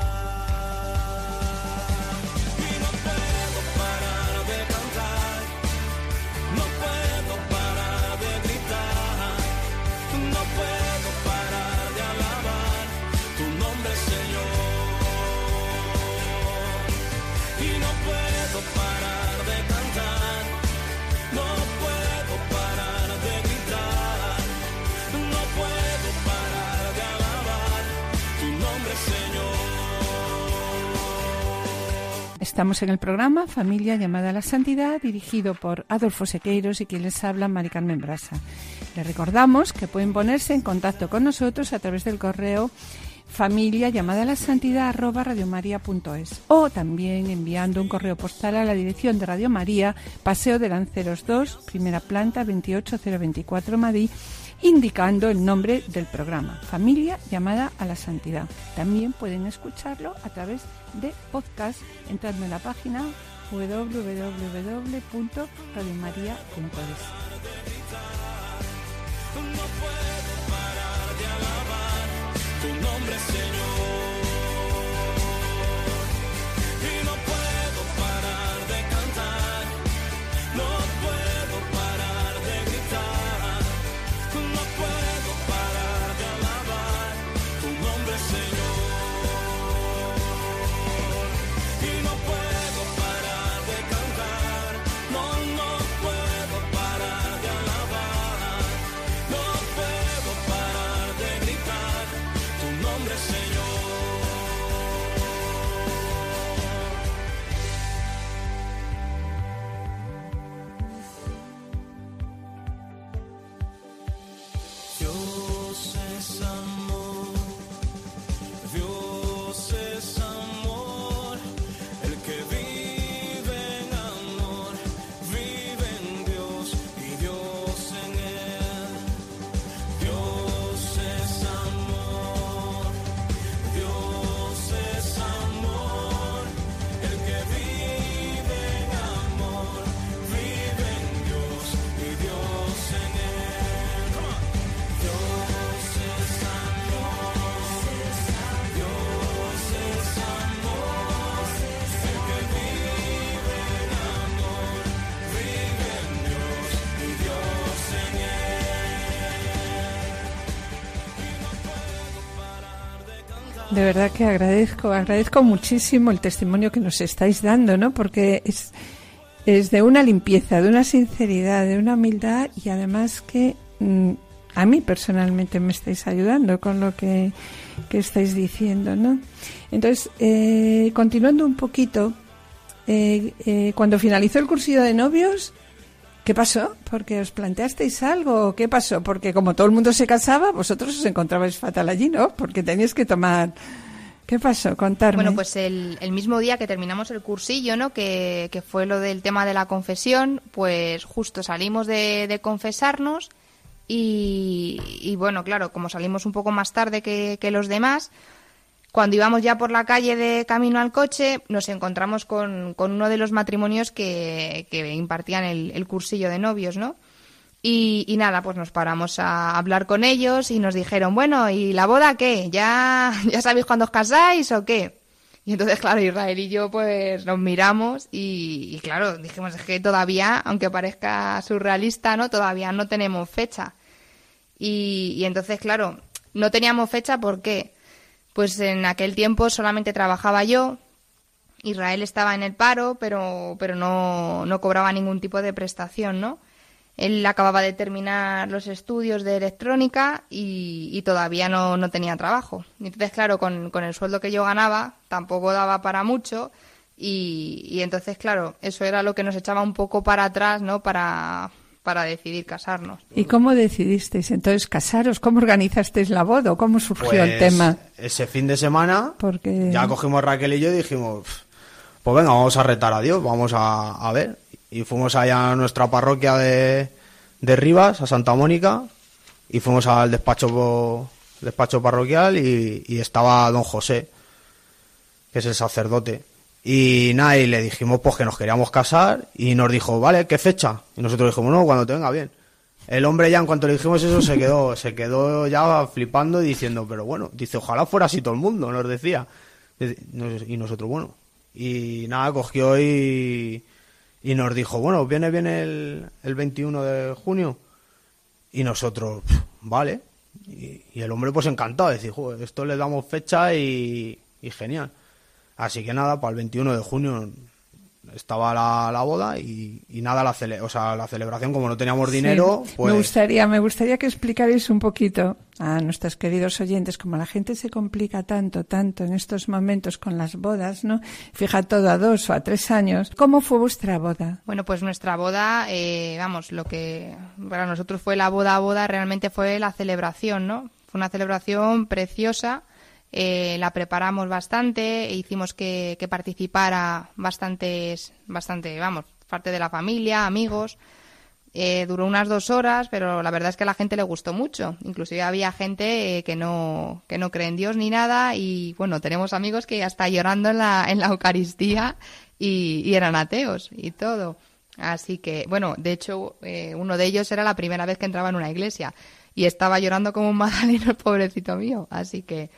Estamos en el programa Familia llamada a la Santidad, dirigido por Adolfo Sequeiros y quien les habla, Mari Carmen Brasa. Les recordamos que pueden ponerse en contacto con nosotros a través del correo familia llamada a la santidad arroba radiomaria.es o también enviando un correo postal a la dirección de Radio María, Paseo de Lanceros 2, primera planta 28024 Madrid, indicando el nombre del programa, Familia llamada a la santidad. También pueden escucharlo a través de podcast entrando en la página www.radiomaria.es. verdad que agradezco, agradezco muchísimo el testimonio que nos estáis dando, ¿no? Porque es, es de una limpieza, de una sinceridad, de una humildad y además que mm, a mí personalmente me estáis ayudando con lo que, que estáis diciendo, ¿no? Entonces, eh, continuando un poquito, eh, eh, cuando finalizó el cursillo de novios, ¿Qué pasó? ¿Porque os planteasteis algo? ¿Qué pasó? Porque como todo el mundo se casaba, vosotros os encontrabais fatal allí, ¿no? Porque teníais que tomar... ¿Qué pasó? Contarme. Bueno, pues el, el mismo día que terminamos el cursillo, ¿no? Que, que fue lo del tema de la confesión, pues justo salimos de, de confesarnos y, y bueno, claro, como salimos un poco más tarde que, que los demás, cuando íbamos ya por la calle de camino al coche, nos encontramos con, con uno de los matrimonios que, que impartían el, cursillo de novios, ¿no? Y, y nada, pues nos paramos a hablar con ellos y nos dijeron, bueno, ¿y la boda qué? ¿Ya, ya sabéis cuándo os casáis o qué? Y entonces, claro, Israel y yo pues nos miramos y, y claro, dijimos, es que todavía, aunque parezca surrealista, ¿no? Todavía no tenemos fecha. Y, y entonces, claro, no teníamos fecha, ¿por qué? Pues en aquel tiempo solamente trabajaba yo, Israel estaba en el paro, pero, pero no, no cobraba ningún tipo de prestación, ¿no? Él acababa de terminar los estudios de electrónica y, todavía no, no, tenía trabajo. Entonces, claro, con, con, el sueldo que yo ganaba tampoco daba para mucho y, y, entonces, claro, eso era lo que nos echaba un poco para atrás, ¿no? Para, para decidir casarnos. ¿Y cómo decidisteis entonces casaros? ¿Cómo organizasteis la boda? ¿Cómo surgió el Pues, tema? Ese fin de semana Porque ya cogimos Raquel y yo y dijimos, pues venga, vamos a retar a Dios, vamos a, a ver. Y fuimos allá a nuestra parroquia de, de Rivas, a Santa Mónica, y fuimos al despacho despacho parroquial y, y estaba don José, que es el sacerdote. Y nada, y le dijimos pues que nos queríamos casar y nos dijo, vale, ¿qué fecha? Y nosotros dijimos, no, cuando te venga bien. El hombre ya en cuanto le dijimos eso se quedó, se quedó ya flipando y diciendo, pero bueno, dice, ojalá fuera así todo el mundo, nos decía. Y nosotros, bueno. Y nada, cogió y, y nos dijo, bueno, viene bien el, el 21 de junio. Y nosotros, vale. Y, el hombre pues encantado, decir, esto le damos fecha y, y genial. Así que nada, para el 21 de junio estaba la, la boda y, y, nada, la, cele o sea, la celebración, como no teníamos dinero, sí. pues... Me gustaría, me gustaría que explicarais un poquito a nuestros queridos oyentes, como la gente se complica tanto, tanto en estos momentos con las bodas, ¿no? Fija todo a dos o a tres años. ¿Cómo fue vuestra boda? Bueno, pues nuestra boda, eh, vamos, lo que para nosotros fue la boda a boda realmente fue la celebración, ¿no? Fue una celebración preciosa eh, la preparamos bastante e hicimos que, que, participara bastantes, bastante, vamos, parte de la familia, amigos. Eh, duró unas dos horas, pero la verdad es que a la gente le gustó mucho. Inclusive había gente eh, que no que no cree en Dios ni nada y bueno, tenemos amigos que ya está llorando en la en la Eucaristía y, y eran ateos y todo. Así que bueno, de hecho eh, uno de ellos era la primera vez que entraba en una iglesia y estaba llorando como un magdaleno, pobrecito mío. Así que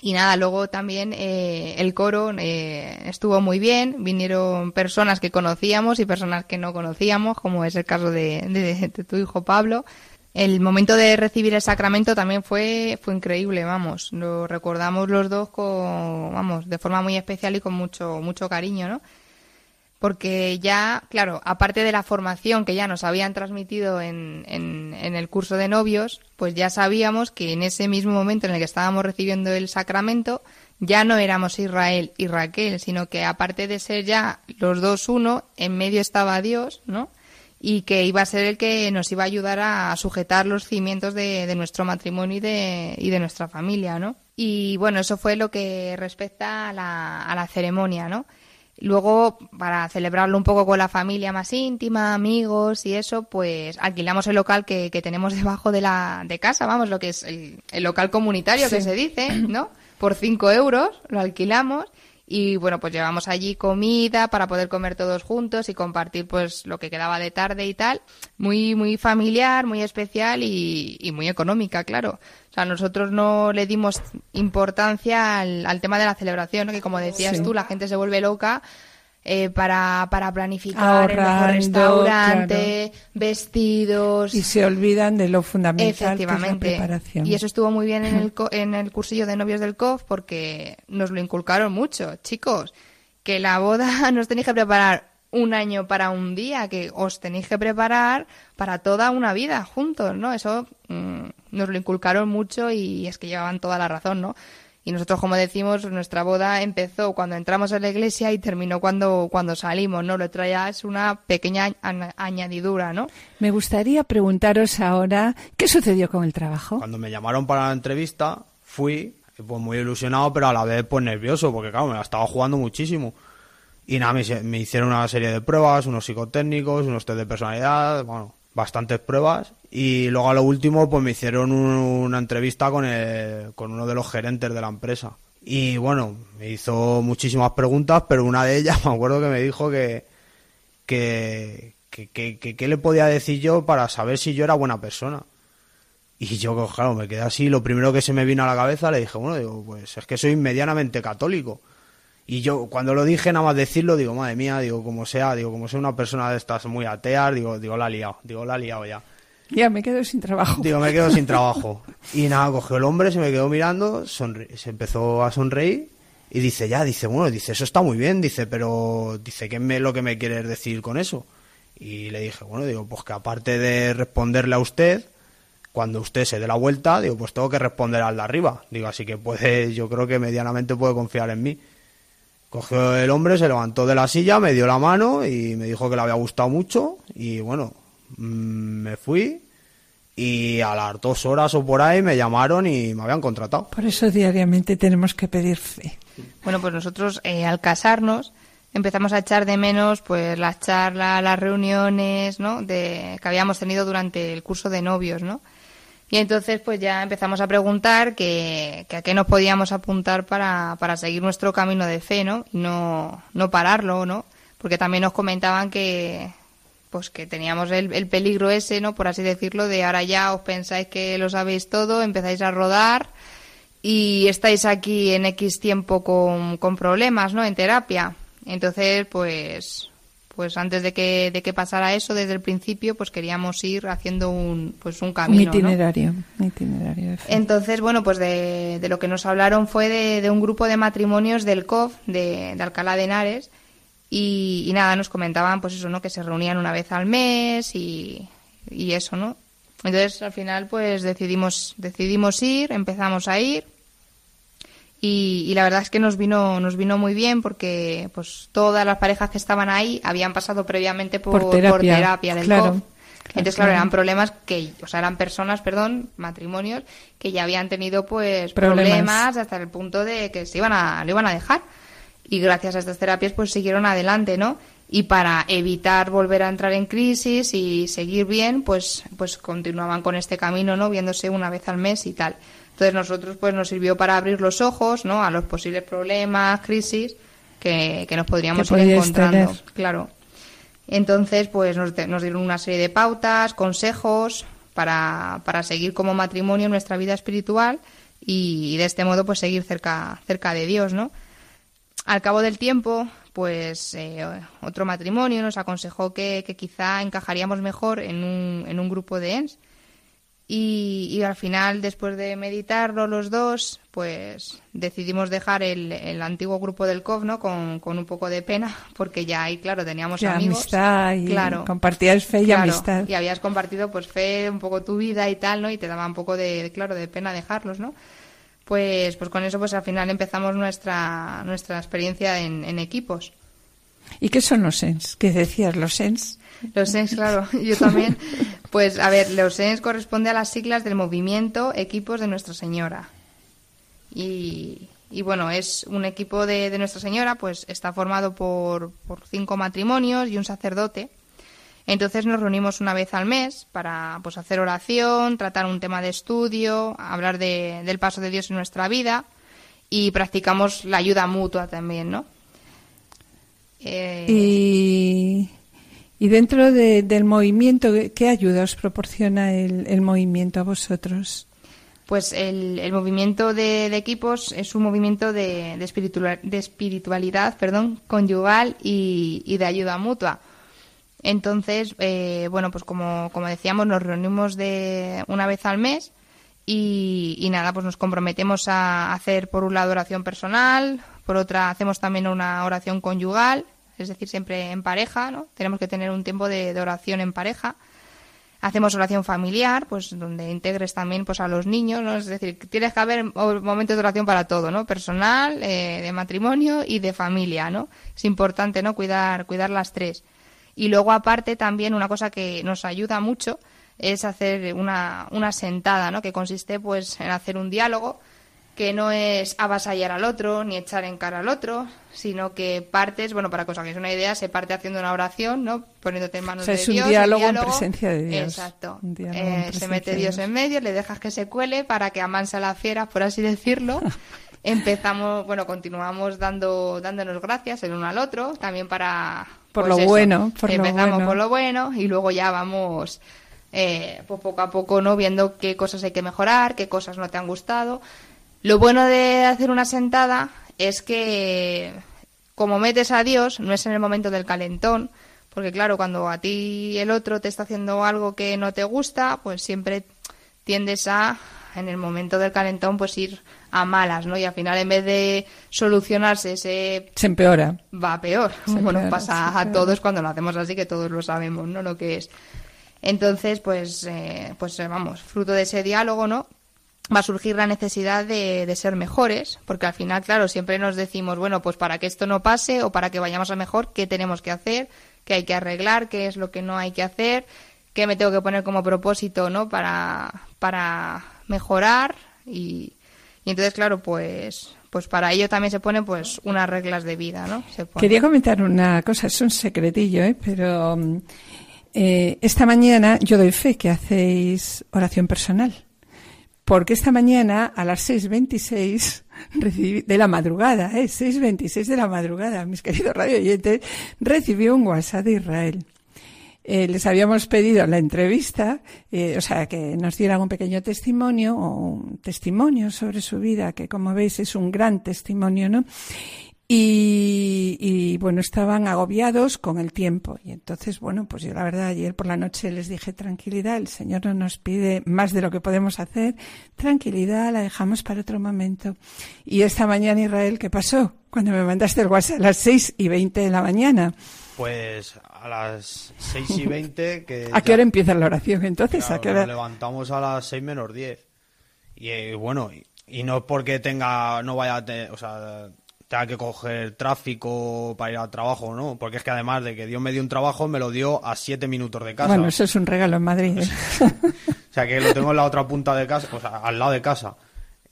y nada, luego también eh, el coro eh, estuvo muy bien, vinieron personas que conocíamos y personas que no conocíamos, como es el caso de, de, de tu hijo Pablo. El momento de recibir el sacramento también fue, fue increíble, vamos, lo recordamos los dos con, vamos, de forma muy especial y con mucho, mucho cariño, ¿no? Porque ya, claro, aparte de la formación que ya nos habían transmitido en, en, en, el curso de novios, pues ya sabíamos que en ese mismo momento en el que estábamos recibiendo el sacramento, ya no éramos Israel y Raquel, sino que aparte de ser ya los dos uno, en medio estaba Dios, ¿no? Y que iba a ser el que nos iba a ayudar a sujetar los cimientos de, de nuestro matrimonio y de, y de nuestra familia, ¿no? Y bueno, eso fue lo que respecta a la, a la ceremonia, ¿no? Luego, para celebrarlo un poco con la familia más íntima, amigos y eso, pues alquilamos el local que, que tenemos debajo de la de casa, vamos, lo que es el, el local comunitario sí. que se dice, ¿no? Por cinco euros lo alquilamos y bueno, pues llevamos allí comida para poder comer todos juntos y compartir pues lo que quedaba de tarde y tal. Muy, muy familiar, muy especial y, y muy económica, claro. O sea, nosotros no le dimos importancia al, al tema de la celebración, ¿no? que como decías sí. tú, la gente se vuelve loca eh, para, para planificar Ahorrando, el restaurante, claro. vestidos. Y se olvidan de lo fundamental Efectivamente. que es la preparación. Y eso estuvo muy bien en el, en el cursillo de novios del COF porque nos lo inculcaron mucho. Chicos, que la boda nos tenéis que preparar un año para un día, que os tenéis que preparar para toda una vida juntos, ¿no? Eso mmm, nos lo inculcaron mucho y es que llevaban toda la razón, ¿no? Y nosotros, como decimos, nuestra boda empezó cuando entramos a la iglesia y terminó cuando, cuando salimos, ¿no? Lo otro ya es una pequeña añadidura, ¿no? Me gustaría preguntaros ahora, ¿qué sucedió con el trabajo? Cuando me llamaron para la entrevista, fui pues muy ilusionado, pero a la vez pues nervioso, porque claro, me la estaba jugando muchísimo. Y nada, me, me hicieron una serie de pruebas, unos psicotécnicos, unos test de personalidad, bueno, bastantes pruebas y luego a lo último pues me hicieron un, una entrevista con, el, con uno de los gerentes de la empresa. Y bueno me hizo muchísimas preguntas pero una de ellas me acuerdo que me dijo que que que, que, le podía decir yo para saber si yo era buena persona y yo claro me quedé así. Lo primero que se me vino a la cabeza le dije bueno digo pues es que soy medianamente católico y yo cuando lo dije nada más decirlo digo madre mía digo como sea digo como sea una persona de estas muy ateas digo digo la he liado digo la he liado ya Ya me quedo sin trabajo. Digo, me quedo sin trabajo. Y nada, cogió el hombre, se me quedó mirando, se empezó a sonreír y dice, ya, dice, bueno, dice, eso está muy bien, dice, pero, dice, ¿qué es lo que me quieres decir con eso? Y le dije, bueno, digo, pues que aparte de responderle a usted, cuando usted se dé la vuelta, digo, pues tengo que responder al de arriba. Digo, así que puede, yo creo que medianamente puede confiar en mí. Cogió el hombre, se levantó de la silla, me dio la mano y me dijo que le había gustado mucho. Y bueno, mm, me fui y a las dos horas o por ahí me llamaron y me habían contratado. Por eso diariamente tenemos que pedir fe. Bueno, pues nosotros eh, al casarnos empezamos a echar de menos pues las charlas, las reuniones, ¿no? De, que habíamos tenido durante el curso de novios, ¿no? Y entonces pues ya empezamos a preguntar que, a qué nos podíamos apuntar para, para seguir nuestro camino de fe, ¿no? Y no, no pararlo, ¿no? Porque también nos comentaban que pues que teníamos el, el peligro ese, ¿no? Por así decirlo, de ahora ya os pensáis que lo sabéis todo, empezáis a rodar y estáis aquí en X tiempo con, con problemas, ¿no? En terapia. Entonces, pues, pues antes de que, de que pasara eso, desde el principio, pues queríamos ir haciendo un, pues un camino, ¿no? itinerario. Un itinerario fe. Entonces, bueno, pues de, de lo que nos hablaron fue de, de un grupo de matrimonios del COF, de, de Alcalá de Henares, y, y nada, nos comentaban, pues eso, ¿no? Que se reunían una vez al mes y, y eso, ¿no? Entonces, al final, pues decidimos, decidimos ir, empezamos a ir, y, y la verdad es que nos vino, nos vino muy bien porque, pues, todas las parejas que estaban ahí habían pasado previamente por, Por terapia, terapia del claro. COF. Entonces, claro, eran problemas que, o sea, eran personas, perdón, matrimonios, que ya habían tenido, pues, Problemas. problemas, hasta el punto de que se iban a, lo iban a dejar. Y gracias a estas terapias, pues, siguieron adelante, ¿no? Y para evitar volver a entrar en crisis y seguir bien, pues, pues continuaban con este camino, ¿no? Viéndose una vez al mes y tal. Entonces, nosotros, pues, nos sirvió para abrir los ojos, ¿no? A los posibles problemas, crisis que, que nos podríamos ir encontrando. tener. Claro. Entonces, pues nos, nos dieron una serie de pautas, consejos para, para seguir como matrimonio en nuestra vida espiritual y, de este modo pues seguir cerca, cerca de Dios, ¿no? Al cabo del tiempo, pues eh, otro matrimonio nos aconsejó que, que quizá encajaríamos mejor en un, en un grupo de ENS. Y, y al final, después de meditarlo los dos, pues decidimos dejar el, el antiguo grupo del COF, ¿no? Con, con un poco de pena, porque ya ahí, claro, teníamos amigos. amistad y claro, compartíais fe y claro, amistad. Y habías compartido, pues, fe, un poco tu vida y tal, ¿no? Y te daba un poco de, claro, de pena dejarlos, ¿no? Pues, pues con eso, pues al final empezamos nuestra, nuestra experiencia en, en equipos. ¿Y qué son los SENS? ¿Qué decías, los SENS? Los SENS, claro, yo también. Pues a ver, los SENS corresponde a las siglas del movimiento Equipos de Nuestra Señora. Y, y bueno, es un equipo de, de Nuestra Señora, pues está formado por, por cinco matrimonios y un sacerdote. Entonces nos reunimos una vez al mes para pues hacer oración, tratar un tema de estudio, hablar de- del paso de Dios en nuestra vida y practicamos la ayuda mutua también, ¿no? Eh, Y, y dentro de- del movimiento, ¿qué ayuda os proporciona el, el movimiento a vosotros? Pues el, el movimiento de, de equipos es un movimiento de, de, espiritua- de espiritualidad perdón, conyugal y, y de ayuda mutua. Entonces, eh, bueno, pues como, como decíamos, nos reunimos de una vez al mes y, y nada, pues nos comprometemos a hacer por un lado oración personal, por otra hacemos también una oración conyugal, es decir, siempre en pareja, ¿no? Tenemos que tener un tiempo de, oración en pareja. Hacemos oración familiar, pues donde integres también pues a los niños, ¿no? Es decir, tienes que haber mo- momentos de oración para todo, ¿no? Personal, eh, de matrimonio y de familia, ¿no? Es importante, ¿no? Cuidar, cuidar las tres. Y luego aparte también una cosa que nos ayuda mucho es hacer una, una sentada, ¿no? Que consiste pues en hacer un diálogo que no es avasallar al otro ni echar en cara al otro, sino que partes, bueno, para que os hagáis una idea, se parte haciendo una oración, ¿no? Poniéndote en manos O sea, de es un Dios. diálogo en presencia de Dios. Exacto. Eh, se mete Dios Dios. en medio, le dejas que se cuele para que amanse a la fiera, por así decirlo. Empezamos, bueno, continuamos dando, dándonos gracias el uno al otro, también para... Por pues lo eso, bueno, por lo Empezamos bueno. por lo bueno y luego ya vamos eh, pues poco a poco no viendo qué cosas hay que mejorar, qué cosas no te han gustado. Lo bueno de hacer una sentada es que como metes a Dios, no es en el momento del calentón, Porque claro, cuando a ti el otro te está haciendo algo que no te gusta, pues siempre tiendes a, en el momento del calentón, pues ir a malas, ¿no? Y al final, en vez de solucionarse ese... Se empeora. Va peor. bueno, pasa a todos cuando lo hacemos así, que todos lo sabemos, ¿no? Lo que es. Entonces, pues, eh, pues vamos, fruto de ese diálogo, ¿no? Va a surgir la necesidad de, de, ser mejores, porque al final, claro, siempre nos decimos, bueno, pues para que esto no pase o para que vayamos a mejor, ¿qué tenemos que hacer? ¿Qué hay que arreglar? ¿Qué es lo que no hay que hacer? ¿Qué me tengo que poner como propósito, ¿no? Para, para mejorar y, y entonces, claro, pues, pues para ello también se ponen pues unas reglas de vida, ¿no? Quería comentar una cosa, es un secretillo, ¿eh? Pero eh, esta mañana yo doy fe que hacéis oración personal porque esta mañana a las 6.26 recibí, de la madrugada, ¿eh? 6.26 de la madrugada, mis queridos radio oyentes, recibí un WhatsApp de Israel. Eh, les habíamos pedido la entrevista, eh, o sea, que nos dieran un pequeño testimonio o un testimonio sobre su vida, que como veis es un gran testimonio, ¿no? Y, bueno, estaban agobiados con el tiempo. Y entonces, bueno, pues yo la verdad ayer por la noche les dije tranquilidad, el Señor no nos pide más de lo que podemos hacer. Tranquilidad, la dejamos para otro momento. Y esta mañana, Israel, ¿qué pasó? Cuando me mandaste el WhatsApp a las seis y veinte de la mañana. Pues a las seis y veinte que... ¿A qué hora empieza la oración entonces? ¿A qué hora? Nos levantamos a las seis menos diez. Y eh, bueno, y, no porque tenga, no vaya a tener, o sea tenga que coger tráfico para ir al trabajo, ¿no? Porque es que además de que Dios me dio un trabajo, me lo dio a siete minutos de casa. Bueno, eso es un regalo en Madrid. ¿eh? o sea, que lo tengo en la otra punta de casa, o sea, al lado de casa.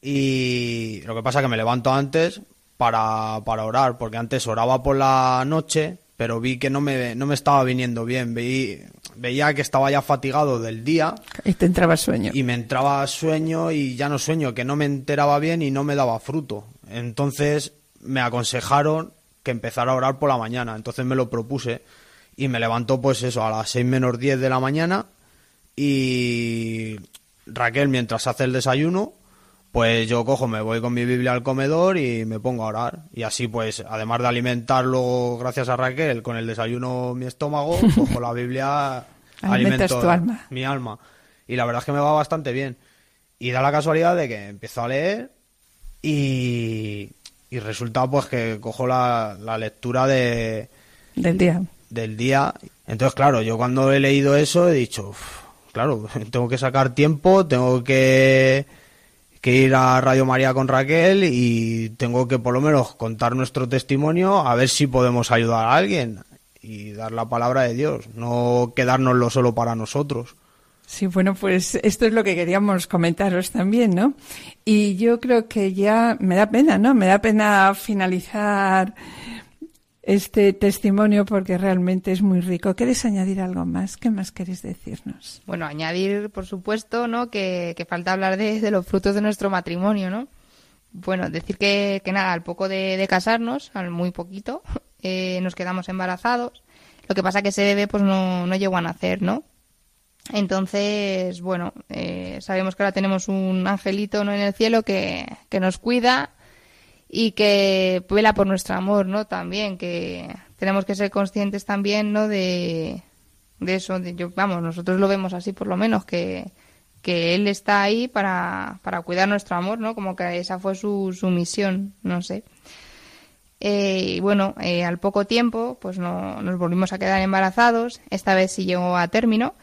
Y lo que pasa es que me levanto antes para, para orar, porque antes oraba por la noche, pero vi que no me, no me estaba viniendo bien. Vi, veía que estaba ya fatigado del día. Y te entraba sueño. Y me entraba sueño y ya no sueño, que no me enteraba bien y no me daba fruto. Entonces me aconsejaron que empezara a orar por la mañana. Entonces me lo propuse y me levantó pues eso a las 6 menos 10 de la mañana y Raquel mientras hace el desayuno pues yo cojo, me voy con mi Biblia al comedor y me pongo a orar. Y así pues, además de alimentarlo gracias a Raquel con el desayuno mi estómago, cojo la Biblia, alimento tu alma. mi alma. Y la verdad es que me va bastante bien. Y da la casualidad de que empiezo a leer y, y resulta pues que cojo la, la lectura de del día. del día. Entonces claro yo cuando he leído eso he dicho claro tengo que sacar tiempo tengo que que ir a Radio María con Raquel y tengo que por lo menos contar nuestro testimonio a ver si podemos ayudar a alguien y dar la palabra de Dios no quedárnoslo solo para nosotros Sí, bueno, pues esto es lo que queríamos comentaros también, ¿no? Y yo creo que ya me da pena, ¿no? Me da pena finalizar este testimonio porque realmente es muy rico. ¿Queréis añadir algo más? ¿Qué más queréis decirnos? Bueno, añadir, por supuesto, ¿no? Que, falta hablar de, los frutos de nuestro matrimonio, ¿no? Bueno, decir que, que nada, al poco de, casarnos, al muy poquito, eh, nos quedamos embarazados. Lo que pasa que ese bebé pues no, no llegó a nacer, ¿no? Entonces, bueno, eh, sabemos que ahora tenemos un angelito ¿no? en el cielo que, que nos cuida y que vela por nuestro amor, ¿no? También, que tenemos que ser conscientes también, ¿no? De, de eso, vamos, nosotros lo vemos así por lo menos, que, que Él está ahí para, para cuidar nuestro amor, ¿no? Como que esa fue su, su misión, no sé. Eh, y bueno, eh, al poco tiempo, pues no, nos volvimos a quedar embarazados, esta vez sí llegó a término,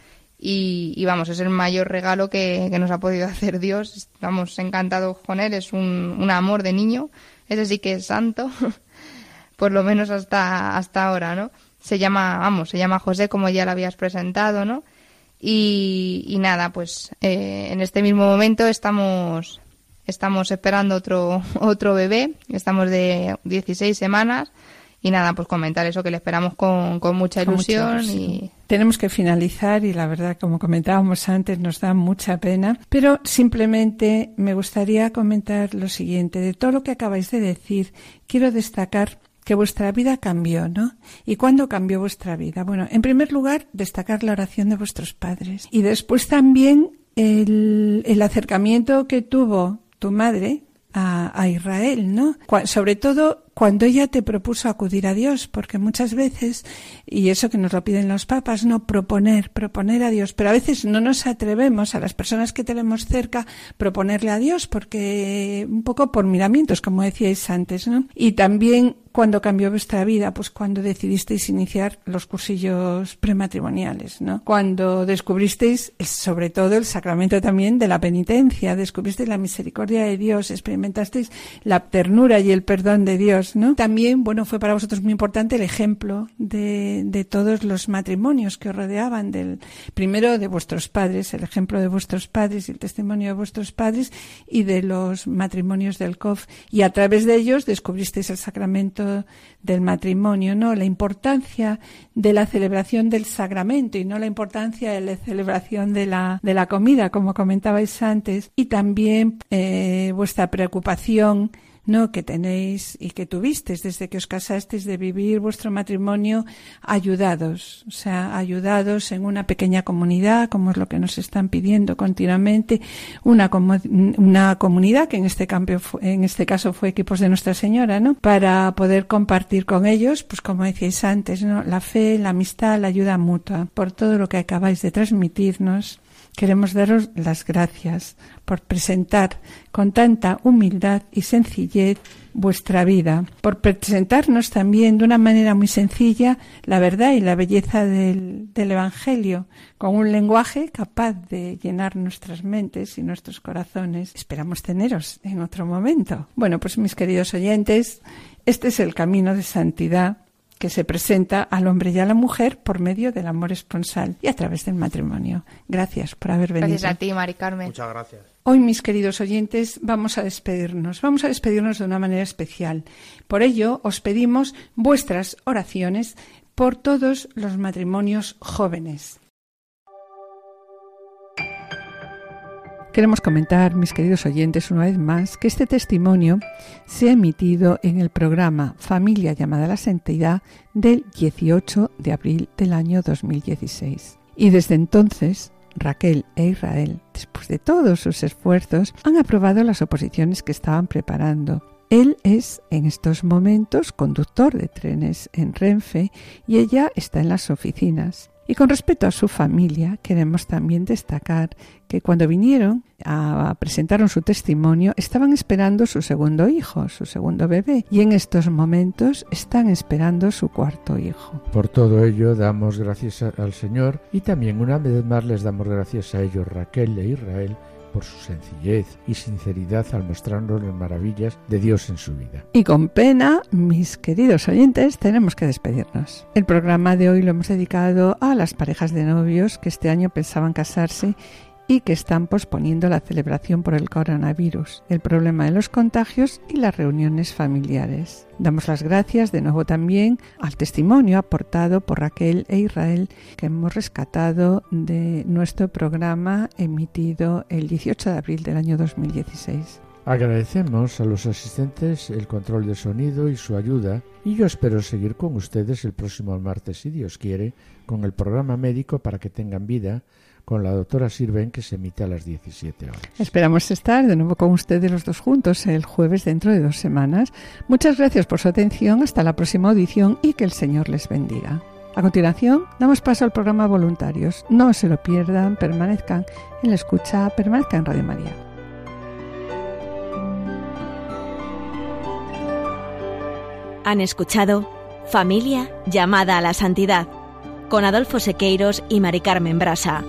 y, vamos, es el mayor regalo que, nos ha podido hacer Dios. Estamos encantados con él, es un, un amor de niño, ese sí que es santo, por lo menos hasta, hasta ahora, ¿no? Se llama, vamos, se llama José, como ya lo habías presentado, ¿no? Y, y nada, pues eh, en este mismo momento estamos, estamos esperando otro, otro bebé, estamos de 16 semanas y nada, pues comentar eso que le esperamos con, con mucha ilusión y tenemos que finalizar y la verdad, como comentábamos antes, nos da mucha pena, pero simplemente me gustaría comentar lo siguiente. De todo lo que acabáis de decir, quiero destacar que vuestra vida cambió, ¿no? ¿Y cuándo cambió vuestra vida? Bueno, en primer lugar, destacar la oración de vuestros padres y después también el, el acercamiento que tuvo tu madre a, Israel, ¿no? Sobre todo cuando ella te propuso acudir a Dios, porque muchas veces, y eso que nos lo piden los papas, no proponer, proponer a Dios, pero a veces no nos atrevemos a las personas que tenemos cerca proponerle a Dios, porque un poco por miramientos, como decíais antes, ¿no? Y también cuando cambió vuestra vida? Pues cuando decidisteis iniciar los cursillos prematrimoniales, ¿no? Cuando descubristeis sobre todo el sacramento también de la penitencia, descubristeis la misericordia de Dios, experimentasteis la ternura y el perdón de Dios, También, bueno, fue para vosotros muy importante el ejemplo de, de todos los matrimonios que os rodeaban, del primero de vuestros padres, el ejemplo de vuestros padres y el testimonio de vuestros padres y de los matrimonios del COF. Y a través de ellos descubristeis el sacramento del matrimonio, ¿no? La importancia de la celebración del sacramento y no la importancia de la celebración de la, de la comida, como comentabais antes, y también eh, vuestra preocupación no que tenéis y que tuvisteis desde que os casasteis de vivir vuestro matrimonio ayudados, o sea, ayudados en una pequeña comunidad, como es lo que nos están pidiendo continuamente, una, una comunidad que en este cambio en este caso fue equipos de Nuestra Señora, ¿no? Para poder compartir con ellos, pues como decíais antes, ¿no? La fe, la amistad, la ayuda mutua, por todo lo que acabáis de transmitirnos Queremos daros las gracias por presentar con tanta humildad y sencillez vuestra vida, por presentarnos también de una manera muy sencilla la verdad y la belleza del, Evangelio, con un lenguaje capaz de llenar nuestras mentes y nuestros corazones. Esperamos teneros en otro momento. Bueno, pues mis queridos oyentes, este es el camino de santidad que se presenta al hombre y a la mujer por medio del amor esponsal y a través del matrimonio. Gracias por haber venido. Gracias a ti, Mari Carmen. Muchas gracias. Hoy, mis queridos oyentes, vamos a despedirnos. Vamos a despedirnos de una manera especial. Por ello, os pedimos vuestras oraciones por todos los matrimonios jóvenes. Queremos comentar, mis queridos oyentes, una vez más, que este testimonio se ha emitido en el programa Familia llamada a la Santidad del 18 de abril del año 2016. Y desde entonces, Raquel e Israel, después de todos sus esfuerzos, han aprobado las oposiciones que estaban preparando. Él es en estos momentos conductor de trenes en Renfe y ella está en las oficinas. Y con respecto a su familia, queremos también destacar que cuando vinieron a presentaron su testimonio, estaban esperando su segundo hijo, su segundo bebé, y en estos momentos están esperando su cuarto hijo. Por todo ello damos gracias al Señor y también una vez más les damos gracias a ellos, Raquel e Israel, por su sencillez y sinceridad al mostrarnos las maravillas de Dios en su vida. Y con pena, mis queridos oyentes, tenemos que despedirnos. El programa de hoy lo hemos dedicado a las parejas de novios que este año pensaban casarse y que están posponiendo la celebración por el coronavirus, el problema de los contagios y las reuniones familiares. Damos las gracias de nuevo también al testimonio aportado por Raquel e Israel que hemos rescatado de nuestro programa emitido el 18 de abril del año 2016. Agradecemos a los asistentes el control de sonido y su ayuda y yo espero seguir con ustedes el próximo martes, si Dios quiere, con el programa médico para que tengan vida con la doctora Sirven que se emite a las 17 horas. Esperamos estar de nuevo con ustedes los dos juntos el jueves dentro de dos semanas. Muchas gracias por su atención, hasta la próxima audición y que el Señor les bendiga. A continuación, damos paso al programa Voluntarios. No se lo pierdan, permanezcan en la escucha, permanezcan en Radio María. Han escuchado Familia llamada a la santidad con Adolfo Sequeiros y Mari Carmen Brasa.